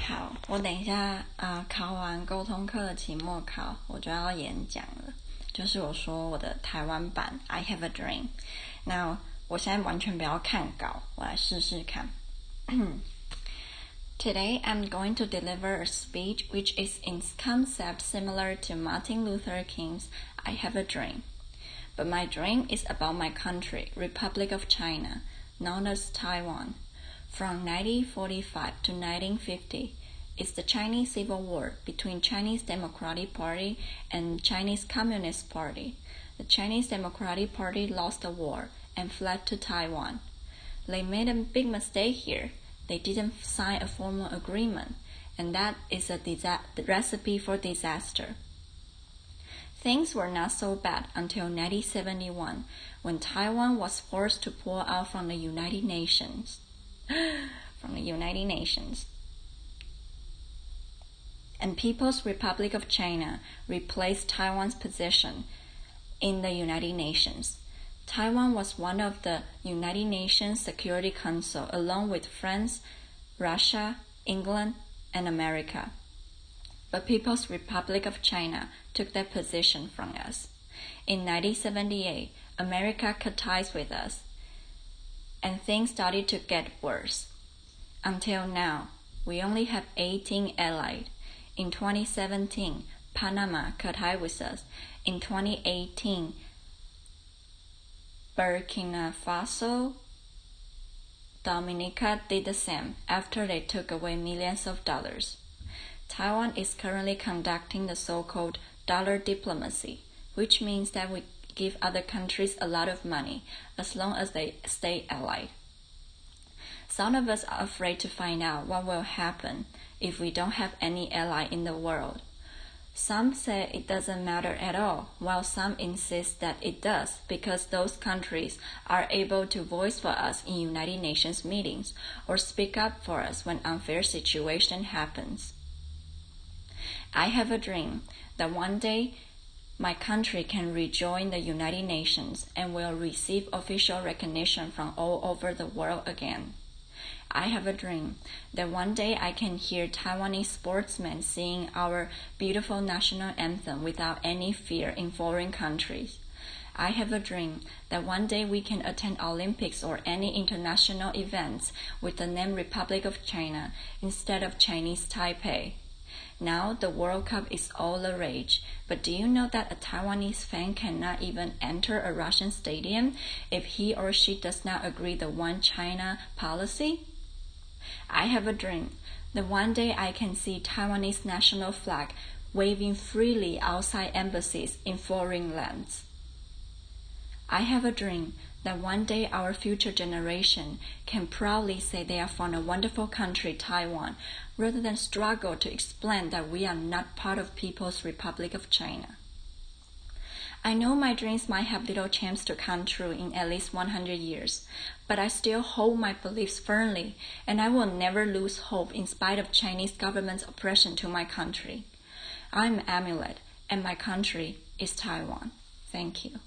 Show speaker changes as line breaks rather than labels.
好，我等一下啊、呃考完沟通课的期末考，我就要演讲了。就是我说我的台湾版《I Have a Dream》。那我现在完全不要看稿，我来试试看。Today I'm going to deliver a speech which is in concept similar to Martin Luther King's I Have a Dream. But my dream is about my country, Republic of China, known as Taiwan. From 1945 to 1950 is the Chinese Civil War between Chinese Democratic Party and Chinese Communist Party. The Chinese Democratic Party lost the war and fled to Taiwan. They made a big mistake here. They didn't sign a formal agreement, and that is a recipe for disaster. Things were not so bad until 1971, when Taiwan was forced to pull out from the United Nations. from the United Nations. And People's Republic of China replaced Taiwan's position in the United Nations. Taiwan was one of the United Nations Security Council along with France, Russia, England, and America. But People's Republic of China took that position from us. In 1978, America cut ties with us, and things started to get worse. Until now, we only have 18 allied. In 2017, Panama cut ties with us. In 2018, Burkina Faso, Dominica did the same after they took away millions of dollars. Taiwan is currently conducting the so-called dollar diplomacy, which means that we give other countries a lot of money as long as they stay allied. Some of us are afraid to find out what will happen if we don't have any ally in the world. Some say it doesn't matter at all, while some insist that it does because those countries are able to voice for us in United Nations meetings or speak up for us when unfair situation happens. I have a dream that one day my country can rejoin the United Nations and will receive official recognition from all over the world again. I have a dream that one day I can hear Taiwanese sportsmen sing our beautiful national anthem without any fear in foreign countries. I have a dream that one day we can attend Olympics or any international events with the name Republic of China instead of Chinese Taipei. Now the World Cup is all the rage, but do you know that a Taiwanese fan cannot even enter a Russian stadium if he or she does not agree the one China policy? I have a dream that one day I can see Taiwanese national flag waving freely outside embassies in foreign lands. I have a dream that one day our future generation can proudly say they are from a wonderful country, Taiwan, rather than struggle to explain that we are not part of People's Republic of China. I know my dreams might have little chance to come true in at least 100 years, but I still hold my beliefs firmly, and I will never lose hope in spite of Chinese government's oppression to my country. I'm Amulet, and my country is Taiwan. Thank you.